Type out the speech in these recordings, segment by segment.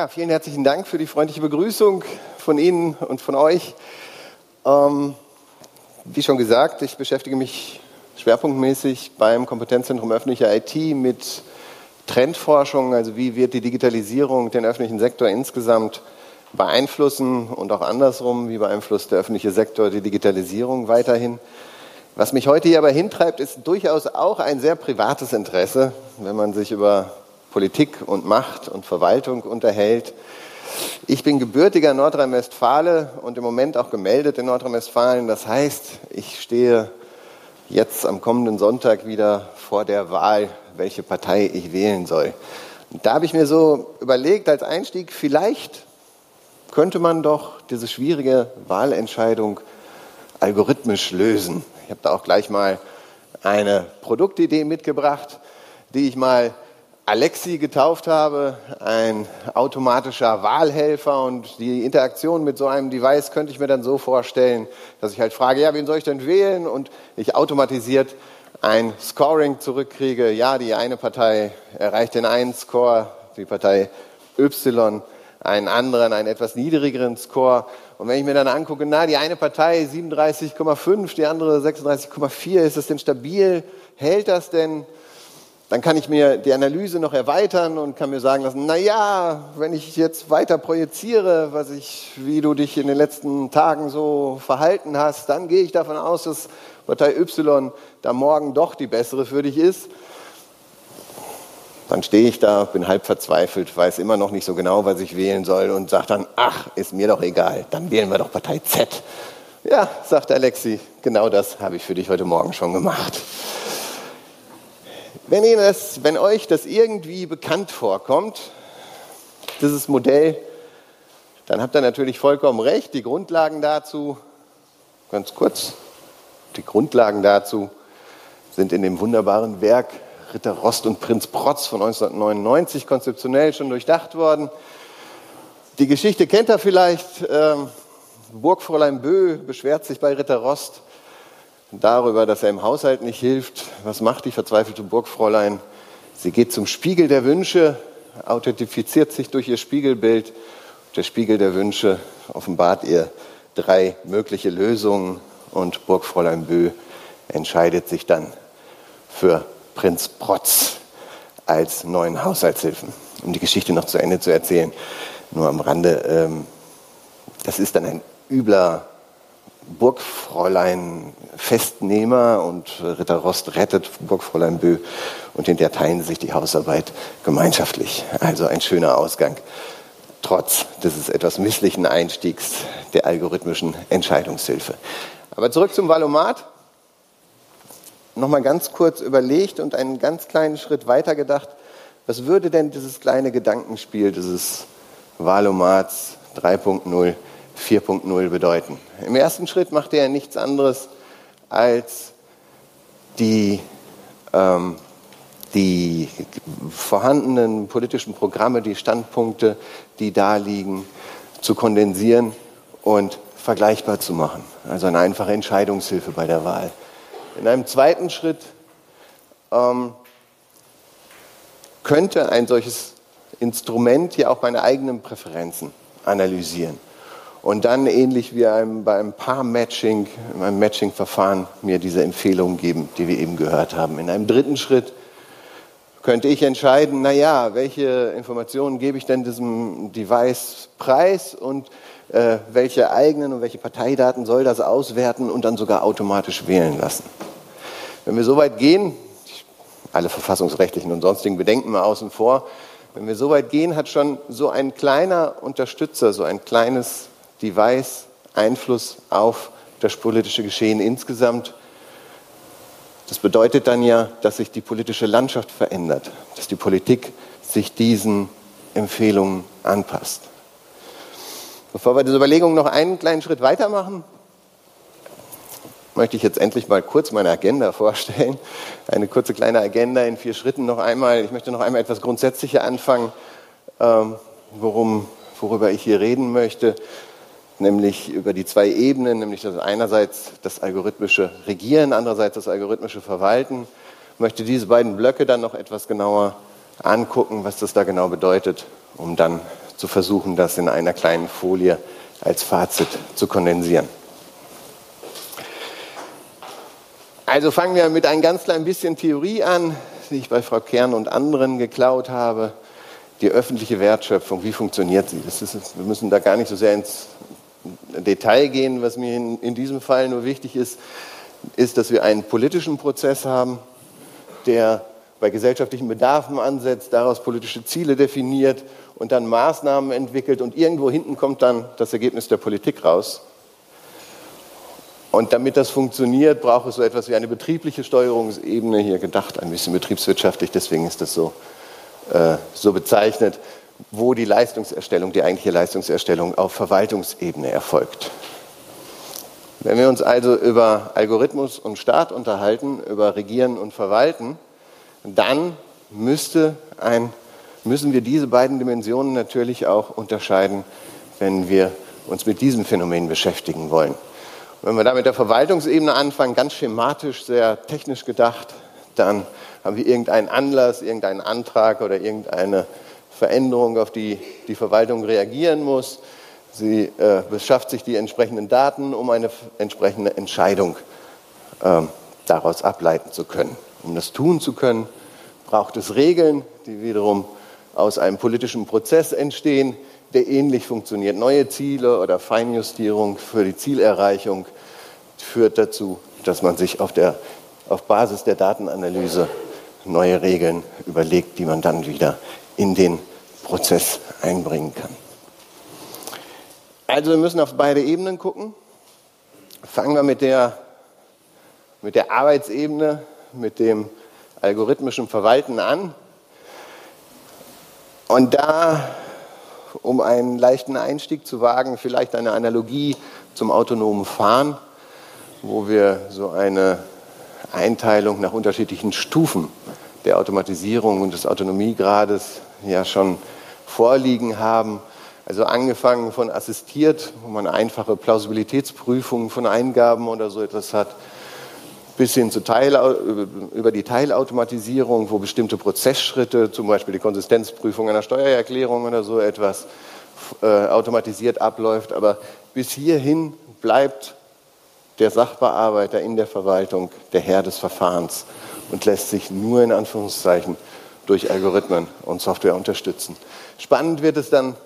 Ja, vielen herzlichen Dank für die freundliche Begrüßung von Ihnen und von euch. Ähm, wie schon gesagt, ich beschäftige mich schwerpunktmäßig beim Kompetenzzentrum öffentlicher IT mit Trendforschung, also wie wird die Digitalisierung den öffentlichen Sektor insgesamt beeinflussen und auch andersrum, wie beeinflusst der öffentliche Sektor die Digitalisierung weiterhin. Was mich heute hier aber hintreibt, ist durchaus auch ein sehr privates Interesse, wenn man sich über Politik und Macht und Verwaltung unterhält. Ich bin gebürtiger Nordrhein-Westfale und im Moment auch gemeldet in Nordrhein-Westfalen. Das heißt, ich stehe jetzt am kommenden Sonntag wieder vor der Wahl, welche Partei ich wählen soll. Und da habe ich mir so überlegt als Einstieg, vielleicht könnte man doch diese schwierige Wahlentscheidung algorithmisch lösen. Ich habe da auch gleich mal eine Produktidee mitgebracht, die ich mal Alexi getauft habe, ein automatischer Wahlhelfer und die Interaktion mit so einem Device könnte ich mir dann so vorstellen, dass ich halt frage, ja, wen soll ich denn wählen? Und ich automatisiert ein Scoring zurückkriege. Ja, die eine Partei erreicht den einen Score, die Partei Y einen anderen, einen etwas niedrigeren Score. Und wenn ich mir dann angucke, na, die eine Partei 37,5, die andere 36,4, ist das denn stabil? Hält das denn? Dann kann ich mir die Analyse noch erweitern und kann mir sagen lassen, na ja, wenn ich jetzt weiter projiziere, was ich, wie du dich in den letzten Tagen so verhalten hast, dann gehe ich davon aus, dass Partei Y da morgen doch die bessere für dich ist. Dann stehe ich da, bin halb verzweifelt, weiß immer noch nicht so genau, was ich wählen soll und sage dann, ach, ist mir doch egal, dann wählen wir doch Partei Z. Ja, sagt Alexi, genau das habe ich für dich heute Morgen schon gemacht. Wenn, Ihnen das, wenn euch das irgendwie bekannt vorkommt, dieses Modell, dann habt ihr natürlich vollkommen recht. Die Grundlagen dazu, ganz kurz, die Grundlagen dazu sind in dem wunderbaren Werk Ritter Rost und Prinz Protz von 1999 konzeptionell schon durchdacht worden. Die Geschichte kennt ihr vielleicht. Ähm, Burgfräulein Bö beschwert sich bei Ritter Rost, darüber, dass er im Haushalt nicht hilft. Was macht die verzweifelte Burgfräulein? Sie geht zum Spiegel der Wünsche, authentifiziert sich durch ihr Spiegelbild. Der Spiegel der Wünsche offenbart ihr drei mögliche Lösungen und Burgfräulein Bö entscheidet sich dann für Prinz Protz als neuen Haushaltshilfen. Um die Geschichte noch zu Ende zu erzählen, nur am Rande, ähm, das ist dann ein übler Burgfräulein Festnehmer und Ritter Rost rettet Burgfräulein Bö und hinterher teilen sich die Hausarbeit gemeinschaftlich. Also ein schöner Ausgang, trotz dieses etwas misslichen Einstiegs der algorithmischen Entscheidungshilfe. Aber zurück zum Valomat. Nochmal ganz kurz überlegt und einen ganz kleinen Schritt weiter gedacht. Was würde denn dieses kleine Gedankenspiel dieses Valomats 3.0 4.0 bedeuten. Im ersten Schritt macht er nichts anderes als die, ähm, die vorhandenen politischen Programme, die Standpunkte, die da liegen, zu kondensieren und vergleichbar zu machen. Also eine einfache Entscheidungshilfe bei der Wahl. In einem zweiten Schritt ähm, könnte ein solches Instrument ja auch meine eigenen Präferenzen analysieren und dann ähnlich wie einem, bei einem Paar-Matching, in einem Matching-Verfahren mir diese Empfehlungen geben, die wir eben gehört haben. In einem dritten Schritt könnte ich entscheiden, na ja, welche Informationen gebe ich denn diesem Device preis und äh, welche eigenen und welche Parteidaten soll das auswerten und dann sogar automatisch wählen lassen. Wenn wir so weit gehen, alle verfassungsrechtlichen und sonstigen Bedenken mal außen vor, wenn wir so weit gehen, hat schon so ein kleiner Unterstützer, so ein kleines Device Einfluss auf das politische Geschehen insgesamt. Das bedeutet dann ja, dass sich die politische Landschaft verändert, dass die Politik sich diesen Empfehlungen anpasst. Bevor wir diese Überlegung noch einen kleinen Schritt weitermachen, möchte ich jetzt endlich mal kurz meine Agenda vorstellen. Eine kurze kleine Agenda in vier Schritten noch einmal. Ich möchte noch einmal etwas grundsätzlicher anfangen, ähm, worum, worüber ich hier reden möchte nämlich über die zwei Ebenen, nämlich das einerseits das algorithmische Regieren, andererseits das algorithmische Verwalten. Ich möchte diese beiden Blöcke dann noch etwas genauer angucken, was das da genau bedeutet, um dann zu versuchen, das in einer kleinen Folie als Fazit zu kondensieren. Also fangen wir mit ein ganz klein bisschen Theorie an, die ich bei Frau Kern und anderen geklaut habe. Die öffentliche Wertschöpfung, wie funktioniert sie? Ist, wir müssen da gar nicht so sehr ins Detail gehen. Was mir in, in diesem Fall nur wichtig ist, ist, dass wir einen politischen Prozess haben, der bei gesellschaftlichen Bedarfen ansetzt, daraus politische Ziele definiert und dann Maßnahmen entwickelt und irgendwo hinten kommt dann das Ergebnis der Politik raus. Und damit das funktioniert, braucht es so etwas wie eine betriebliche Steuerungsebene, hier gedacht ein bisschen betriebswirtschaftlich, deswegen ist das so, äh, so bezeichnet, wo die Leistungserstellung, die eigentliche Leistungserstellung auf Verwaltungsebene erfolgt. Wenn wir uns also über Algorithmus und Staat unterhalten, über Regieren und Verwalten, dann ein, müssen wir diese beiden Dimensionen natürlich auch unterscheiden, wenn wir uns mit diesem Phänomen beschäftigen wollen. Wenn wir da mit der Verwaltungsebene anfangen, ganz schematisch, sehr technisch gedacht, dann haben wir irgendeinen Anlass, irgendeinen Antrag oder irgendeine Veränderung, auf die die Verwaltung reagieren muss. Sie äh, beschafft sich die entsprechenden Daten, um eine entsprechende Entscheidung äh, daraus ableiten zu können. Um das tun zu können, braucht es Regeln, die wiederum aus einem politischen Prozess entstehen, der ähnlich funktioniert. Neue Ziele oder Feinjustierung für die Zielerreichung führt dazu, dass man sich auf, der, auf Basis der Datenanalyse neue Regeln überlegt, die man dann wieder in den Prozess einbringen kann. Also wir müssen auf beide Ebenen gucken. Fangen wir mit der, mit der Arbeitsebene, mit dem algorithmischen Verwalten an. Und da um einen leichten Einstieg zu wagen, vielleicht eine Analogie zum autonomen Fahren, wo wir so eine Einteilung nach unterschiedlichen Stufen der Automatisierung und des Autonomiegrades ja schon vorliegen haben. Also angefangen von assistiert, wo man einfache Plausibilitätsprüfungen von Eingaben oder so etwas hat, bis hin zu Teil, über die Teilautomatisierung, wo bestimmte Prozessschritte, zum Beispiel die Konsistenzprüfung einer Steuererklärung oder so etwas, äh, automatisiert abläuft. Aber bis hierhin bleibt der Sachbearbeiter in der Verwaltung der Herr des Verfahrens und lässt sich nur in Anführungszeichen durch Algorithmen und Software unterstützen. Spannend wird es dann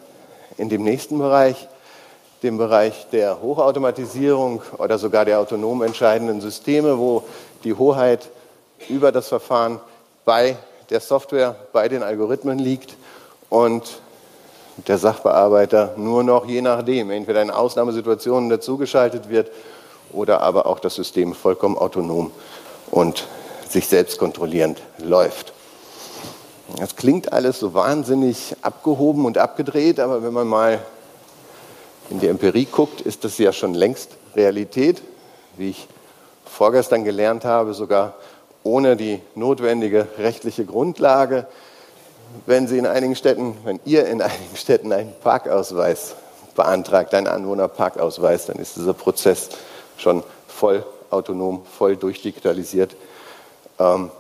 in dem nächsten Bereich, dem Bereich der Hochautomatisierung oder sogar der autonom entscheidenden Systeme, wo die Hoheit über das Verfahren bei der Software, bei den Algorithmen liegt und der Sachbearbeiter nur noch je nachdem, entweder in Ausnahmesituationen dazugeschaltet wird oder aber auch das System vollkommen autonom und sich selbst kontrollierend läuft. Das klingt alles so wahnsinnig abgehoben und abgedreht, aber wenn man mal in die Empirie guckt, ist das ja schon längst Realität, wie ich vorgestern gelernt habe, sogar ohne die notwendige rechtliche Grundlage. Wenn Sie in einigen Städten, wenn ihr in einigen Städten einen Parkausweis beantragt, einen Anwohnerparkausweis, dann ist dieser Prozess schon voll autonom, voll durchdigitalisiert. Ähm,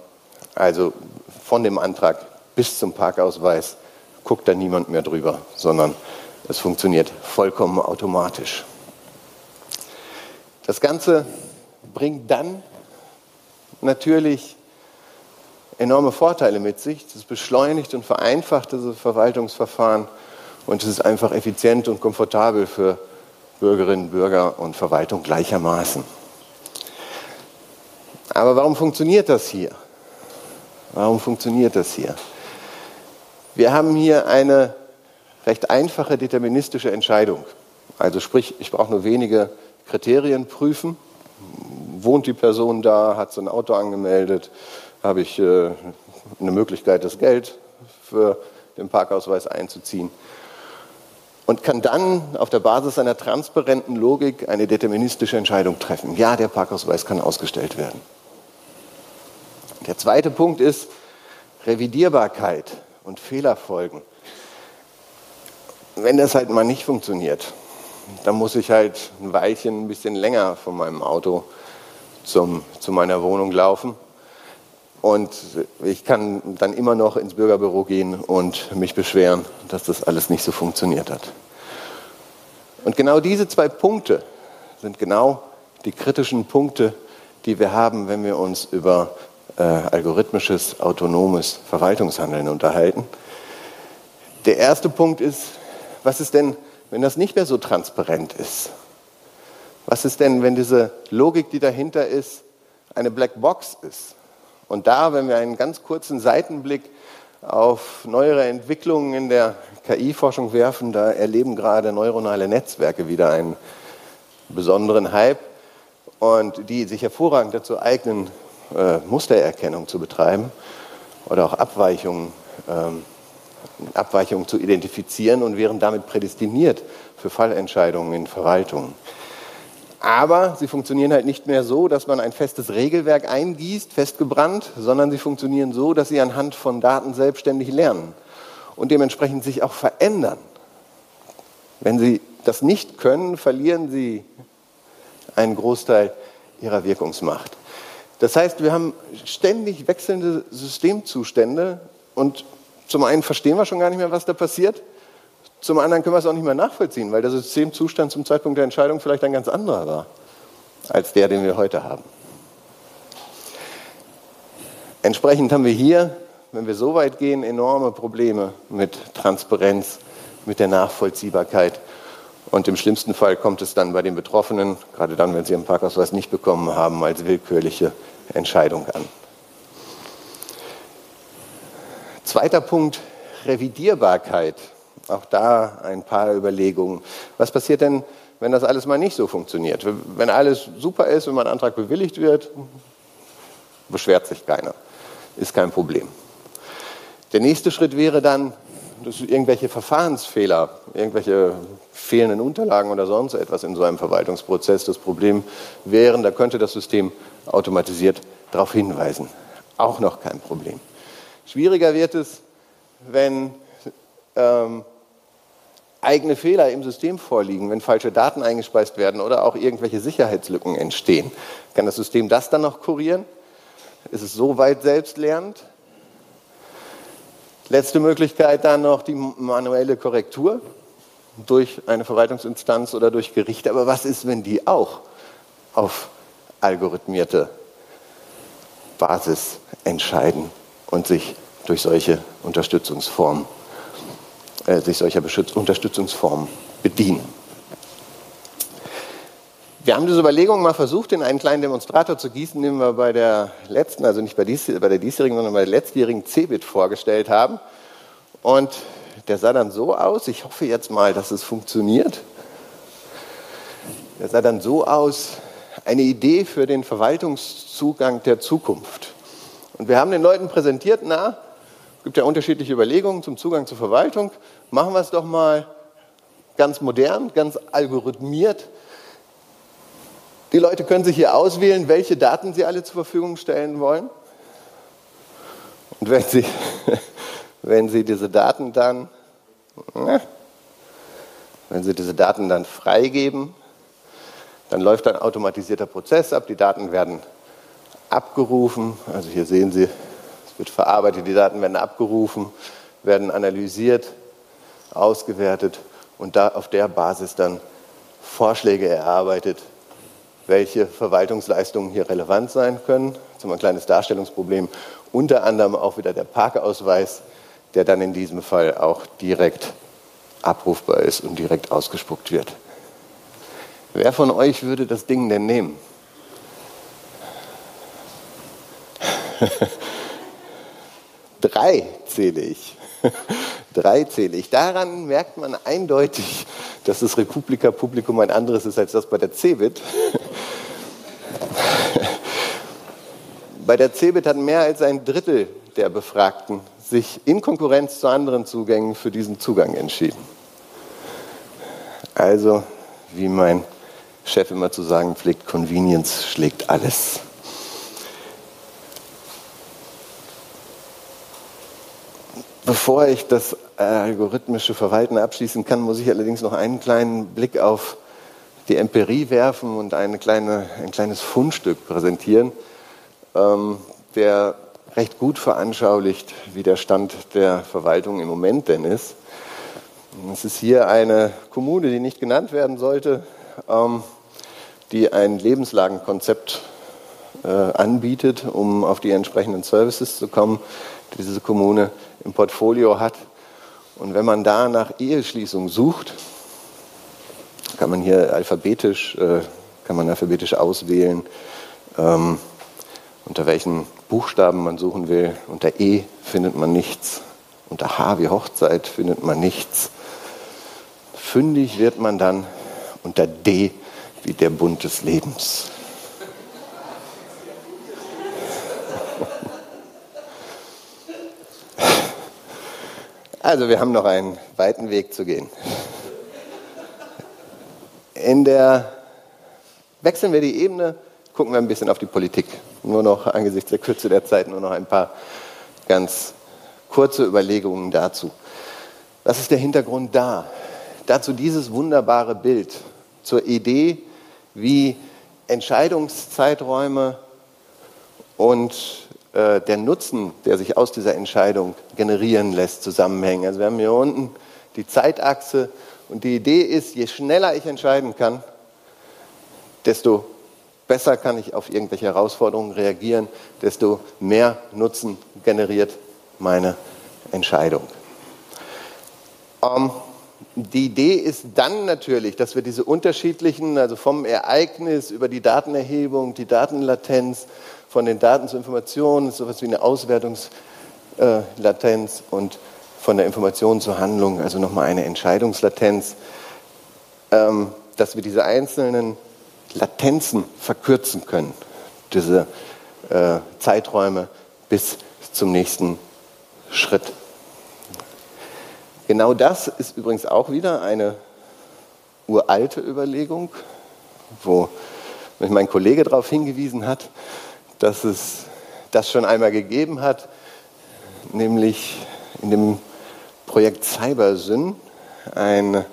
also von dem Antrag bis zum Parkausweis guckt da niemand mehr drüber, sondern es funktioniert vollkommen automatisch. Das Ganze bringt dann natürlich enorme Vorteile mit sich. Es beschleunigt und vereinfacht diese Verwaltungsverfahren und es ist einfach effizient und komfortabel für Bürgerinnen, Bürger und Verwaltung gleichermaßen. Aber warum funktioniert das hier? Warum funktioniert das hier? Wir haben hier eine recht einfache deterministische Entscheidung. Also sprich, ich brauche nur wenige Kriterien prüfen. Wohnt die Person da, hat so ein Auto angemeldet, habe ich äh, eine Möglichkeit, das Geld für den Parkausweis einzuziehen und kann dann auf der Basis einer transparenten Logik eine deterministische Entscheidung treffen. Ja, der Parkausweis kann ausgestellt werden. Der zweite Punkt ist Revidierbarkeit und Fehlerfolgen wenn das halt mal nicht funktioniert, dann muss ich halt ein Weilchen ein bisschen länger von meinem Auto zum, zu meiner Wohnung laufen. Und ich kann dann immer noch ins Bürgerbüro gehen und mich beschweren, dass das alles nicht so funktioniert hat. Und genau diese zwei Punkte sind genau die kritischen Punkte, die wir haben, wenn wir uns über äh, algorithmisches, autonomes Verwaltungshandeln unterhalten. Der erste Punkt ist, was ist denn, wenn das nicht mehr so transparent ist? Was ist denn, wenn diese Logik, die dahinter ist, eine Blackbox ist? Und da, wenn wir einen ganz kurzen Seitenblick auf neuere Entwicklungen in der KI-Forschung werfen, da erleben gerade neuronale Netzwerke wieder einen besonderen Hype und die sich hervorragend dazu eignen, äh, Mustererkennung zu betreiben oder auch Abweichungen, ähm, Abweichungen zu identifizieren und wären damit prädestiniert für Fallentscheidungen in Verwaltungen. Aber sie funktionieren halt nicht mehr so, dass man ein festes Regelwerk eingießt, festgebrannt, sondern sie funktionieren so, dass sie anhand von Daten selbstständig lernen und dementsprechend sich auch verändern. Wenn sie das nicht können, verlieren sie einen Großteil ihrer Wirkungsmacht. Das heißt, wir haben ständig wechselnde Systemzustände und zum einen verstehen wir schon gar nicht mehr, was da passiert zum anderen können wir es auch nicht mehr nachvollziehen, weil der Systemzustand zum Zeitpunkt der Entscheidung vielleicht ein ganz anderer war als der, den wir heute haben. Entsprechend haben wir hier, wenn wir so weit gehen, enorme Probleme mit Transparenz, mit der Nachvollziehbarkeit. Und im schlimmsten Fall kommt es dann bei den Betroffenen, gerade dann, wenn sie ihren Parkausweis nicht bekommen haben, als willkürliche Entscheidung an. Zweiter Punkt, Revidierbarkeit. Auch da ein paar Überlegungen. Was passiert denn, wenn das alles mal nicht so funktioniert? Wenn alles super ist, wenn mein Antrag bewilligt wird, beschwert sich keiner. Ist kein Problem. Der nächste Schritt wäre dann, dass irgendwelche Verfahrensfehler, irgendwelche fehlenden Unterlagen oder sonst etwas in so einem Verwaltungsprozess das Problem wären, da könnte das System automatisiert darauf hinweisen. Auch noch kein Problem. Schwieriger wird es, wenn ähm, eigene Fehler im System vorliegen, wenn falsche Daten eingespeist werden oder auch irgendwelche Sicherheitslücken entstehen. Kann das System das dann noch kurieren? Ist es so weit selbstlernend? Letzte Möglichkeit dann noch die manuelle Korrektur durch eine Verwaltungsinstanz oder durch Gerichte. Aber was ist, wenn die auch auf algorithmierte Basis entscheiden und sich durch solche Unterstützungsformen äh, sich solcher Unterstützungsformen bedienen. Wir haben diese Überlegung mal versucht, in einen kleinen Demonstrator zu gießen, den wir bei der letzten, also nicht bei, dies, bei der diesjährigen, sondern bei der letztjährigen CeBIT vorgestellt haben. Und der sah dann so aus, ich hoffe jetzt mal, dass es funktioniert. Der sah dann so aus, eine Idee für den Verwaltungszugang der Zukunft. Und wir haben den Leuten präsentiert, na, es gibt ja unterschiedliche Überlegungen zum Zugang zur Verwaltung. Machen wir es doch mal ganz modern, ganz algorithmiert. Die Leute können sich hier auswählen, welche Daten sie alle zur Verfügung stellen wollen. Und wenn sie, wenn sie diese Daten dann, wenn sie diese Daten dann freigeben, dann läuft ein automatisierter Prozess ab. Die Daten werden abgerufen. Also hier sehen Sie wird verarbeitet, die Daten werden abgerufen, werden analysiert, ausgewertet und da auf der Basis dann Vorschläge erarbeitet, welche Verwaltungsleistungen hier relevant sein können. Zum ein kleines Darstellungsproblem, unter anderem auch wieder der Parkausweis, der dann in diesem Fall auch direkt abrufbar ist und direkt ausgespuckt wird. Wer von euch würde das Ding denn nehmen? Drei zähle ich. Drei zähle ich. Daran merkt man eindeutig, dass das Republika-Publikum ein anderes ist als das bei der CeBIT. Bei der CeBIT hat mehr als ein Drittel der Befragten sich in Konkurrenz zu anderen Zugängen für diesen Zugang entschieden. Also, wie mein Chef immer zu sagen pflegt, Convenience schlägt alles. Bevor ich das algorithmische Verwalten abschließen kann, muss ich allerdings noch einen kleinen Blick auf die Empirie werfen und eine kleine, ein kleines Fundstück präsentieren, der recht gut veranschaulicht, wie der Stand der Verwaltung im Moment denn ist. Es ist hier eine Kommune, die nicht genannt werden sollte, ähm, die ein Lebenslagenkonzept äh, anbietet, um auf die entsprechenden Services zu kommen, die diese Kommune im Portfolio hat. Und wenn man da nach Eheschließung sucht, kann man hier alphabetisch, äh, kann man alphabetisch auswählen, ähm, unter welchen Buchstaben man suchen will. Unter E findet man nichts. Unter H wie Hochzeit findet man nichts. Fündig wird man dann unter D wie der Bund des Lebens. Also wir haben noch einen weiten Weg zu gehen. In der wechseln wir die Ebene, gucken wir ein bisschen auf die Politik. Nur noch angesichts der Kürze der Zeit nur noch ein paar ganz kurze Überlegungen dazu. Was ist der Hintergrund da? Dazu dieses wunderbare Bild zur Idee, wie Entscheidungszeiträume und äh, der Nutzen, der sich aus dieser Entscheidung generieren lässt, zusammenhängen. Also wir haben hier unten die Zeitachse und die Idee ist, je schneller ich entscheiden kann, desto besser kann ich auf irgendwelche Herausforderungen reagieren, desto mehr Nutzen generiert meine Entscheidung. Ähm, die Idee ist dann natürlich, dass wir diese unterschiedlichen, also vom Ereignis über die Datenerhebung, die Datenlatenz, von den Daten zur Information, so etwas wie eine Auswertungslatenz und von der Information zur Handlung, also nochmal eine Entscheidungslatenz, ähm, dass wir diese einzelnen Latenzen verkürzen können, diese äh, Zeiträume bis zum nächsten Schritt. Genau das ist übrigens auch wieder eine uralte Überlegung, wo mich mein Kollege darauf hingewiesen hat, dass es das schon einmal gegeben hat, nämlich in dem Projekt Cybersyn, ein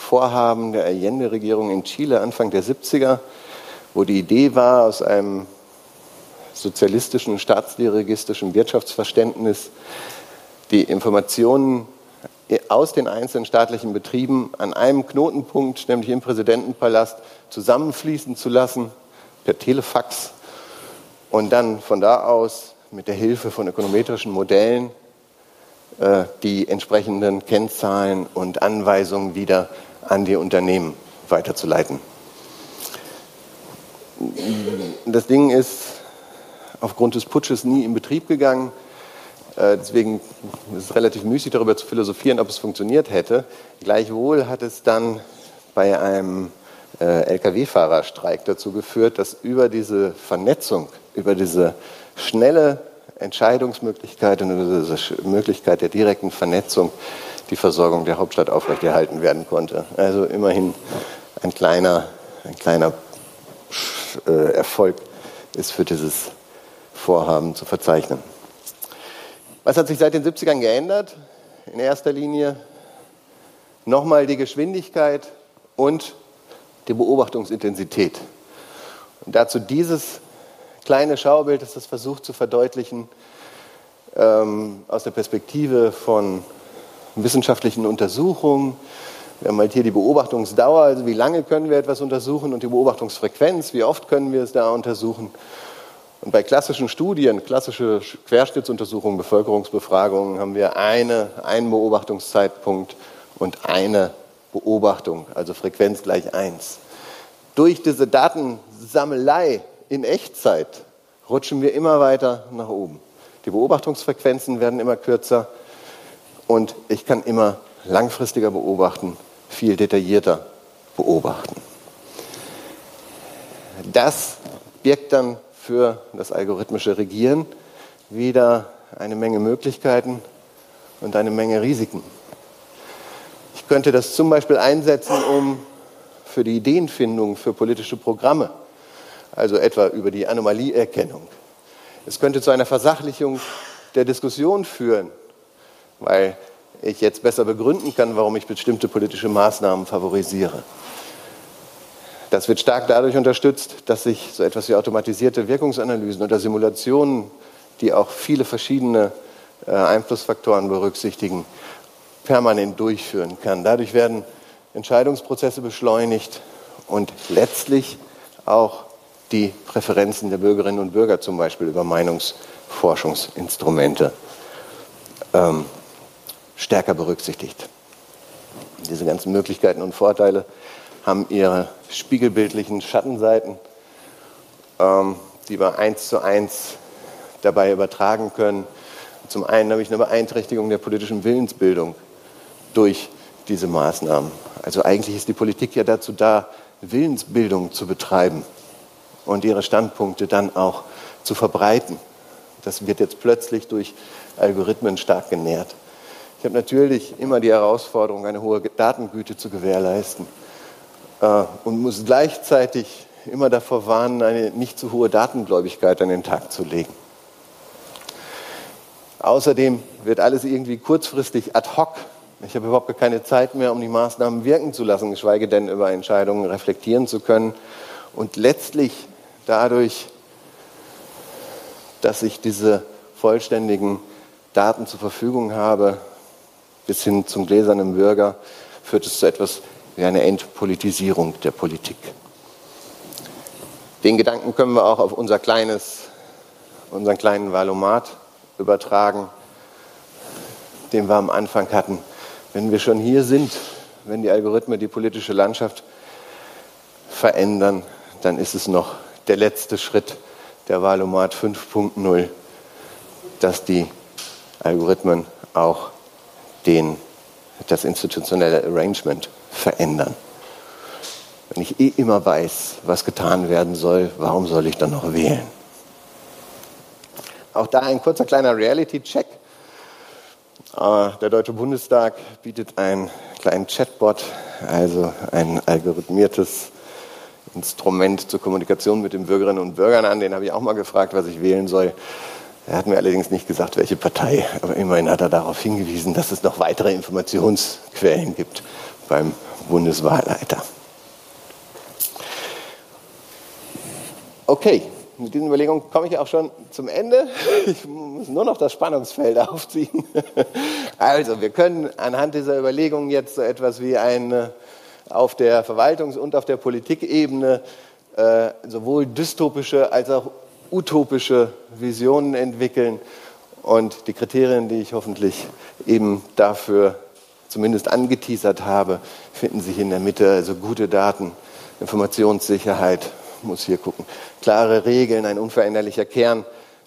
Vorhaben der Allende-Regierung in Chile Anfang der 70er, wo die Idee war, aus einem sozialistischen, staatsdirigistischen Wirtschaftsverständnis die Informationen aus den einzelnen staatlichen Betrieben an einem Knotenpunkt, nämlich im Präsidentenpalast, zusammenfließen zu lassen, per Telefax und dann von da aus mit der Hilfe von ökonometrischen Modellen äh, die entsprechenden Kennzahlen und Anweisungen wieder an die Unternehmen weiterzuleiten. Das Ding ist aufgrund des Putsches nie in Betrieb gegangen. Äh, deswegen ist es relativ müßig darüber zu philosophieren, ob es funktioniert hätte. Gleichwohl hat es dann bei einem äh, Lkw-Fahrerstreik dazu geführt, dass über diese Vernetzung über diese schnelle Entscheidungsmöglichkeit und über diese Möglichkeit der direkten Vernetzung die Versorgung der Hauptstadt aufrechterhalten werden konnte. Also immerhin ein kleiner, ein kleiner äh, Erfolg ist für dieses Vorhaben zu verzeichnen. Was hat sich seit den 70ern geändert? In erster Linie nochmal die Geschwindigkeit und die Beobachtungsintensität. Und dazu dieses kleine Schaubild, das das versucht zu verdeutlichen ähm, aus der Perspektive von wissenschaftlichen Untersuchungen. Wir haben halt hier die Beobachtungsdauer, also wie lange können wir etwas untersuchen und die Beobachtungsfrequenz, wie oft können wir es da untersuchen. Und bei klassischen Studien, klassische Querschnittsuntersuchungen, Bevölkerungsbefragungen, haben wir eine, einen Beobachtungszeitpunkt und eine Beobachtung, also Frequenz gleich 1. Durch diese Datensammelei in Echtzeit rutschen wir immer weiter nach oben. Die Beobachtungsfrequenzen werden immer kürzer und ich kann immer langfristiger beobachten, viel detaillierter beobachten. Das birgt dann für das algorithmische Regieren wieder eine Menge Möglichkeiten und eine Menge Risiken. Ich könnte das zum Beispiel einsetzen, um für die Ideenfindung für politische Programme also etwa über die Anomalieerkennung. Es könnte zu einer Versachlichung der Diskussion führen, weil ich jetzt besser begründen kann, warum ich bestimmte politische Maßnahmen favorisiere. Das wird stark dadurch unterstützt, dass sich so etwas wie automatisierte Wirkungsanalysen oder Simulationen, die auch viele verschiedene äh, Einflussfaktoren berücksichtigen, permanent durchführen kann. Dadurch werden Entscheidungsprozesse beschleunigt und letztlich auch die Präferenzen der Bürgerinnen und Bürger zum Beispiel über Meinungsforschungsinstrumente ähm, stärker berücksichtigt. Diese ganzen Möglichkeiten und Vorteile haben ihre spiegelbildlichen Schattenseiten, ähm, die wir eins zu eins dabei übertragen können. Zum einen habe ich eine Beeinträchtigung der politischen Willensbildung durch diese Maßnahmen. Also eigentlich ist die Politik ja dazu da, Willensbildung zu betreiben und ihre Standpunkte dann auch zu verbreiten. Das wird jetzt plötzlich durch Algorithmen stark genährt. Ich habe natürlich immer die Herausforderung, eine hohe Datengüte zu gewährleisten äh, und muss gleichzeitig immer davor warnen, eine nicht zu hohe Datengläubigkeit an den Tag zu legen. Außerdem wird alles irgendwie kurzfristig ad hoc. Ich habe überhaupt keine Zeit mehr, um die Maßnahmen wirken zu lassen, geschweige denn über Entscheidungen reflektieren zu können. Und letztlich dadurch, dass ich diese vollständigen Daten zur Verfügung habe, bis hin zum gläsernen Bürger, führt es zu etwas wie einer Entpolitisierung der Politik. Den Gedanken können wir auch auf unser kleines, unseren kleinen Valomat übertragen, den wir am Anfang hatten. Wenn wir schon hier sind, wenn die Algorithmen die politische Landschaft verändern, dann ist es noch der letzte Schritt der Valomat 5.0, dass die Algorithmen auch den, das institutionelle Arrangement verändern. Wenn ich eh immer weiß, was getan werden soll, warum soll ich dann noch wählen? Auch da ein kurzer kleiner Reality-Check. Äh, der Deutsche Bundestag bietet einen kleinen Chatbot, also ein algorithmiertes Instrument zur Kommunikation mit den Bürgerinnen und Bürgern an. Den habe ich auch mal gefragt, was ich wählen soll. Er hat mir allerdings nicht gesagt, welche Partei, aber immerhin hat er darauf hingewiesen, dass es noch weitere Informationsquellen gibt beim Bundeswahlleiter. Okay, mit diesen Überlegungen komme ich auch schon zum Ende. Ich muss nur noch das Spannungsfeld aufziehen. Also, wir können anhand dieser Überlegungen jetzt so etwas wie eine auf der Verwaltungs- und auf der Politikebene äh, sowohl dystopische als auch utopische Visionen entwickeln. Und die Kriterien, die ich hoffentlich eben dafür zumindest angeteasert habe, finden sich in der Mitte. Also gute Daten, Informationssicherheit, muss hier gucken, klare Regeln, ein unveränderlicher Kern,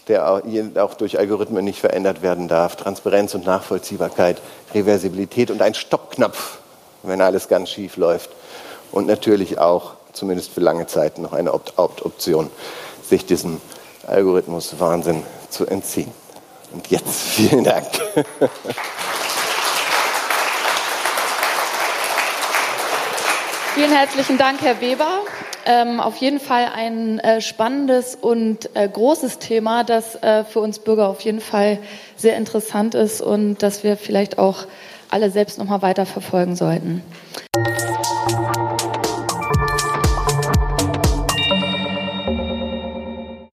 der auch durch Algorithmen nicht verändert werden darf, Transparenz und Nachvollziehbarkeit, Reversibilität und ein Stoppknopf, wenn alles ganz schief läuft. Und natürlich auch, zumindest für lange Zeit, noch eine Opt-out-Option, sich diesem Algorithmus Wahnsinn zu entziehen. Und jetzt vielen Dank. Vielen herzlichen Dank, Herr Weber. Ähm, auf jeden Fall ein äh, spannendes und äh, großes Thema, das äh, für uns Bürger auf jeden Fall sehr interessant ist und das wir vielleicht auch alle selbst noch mal weiter verfolgen sollten.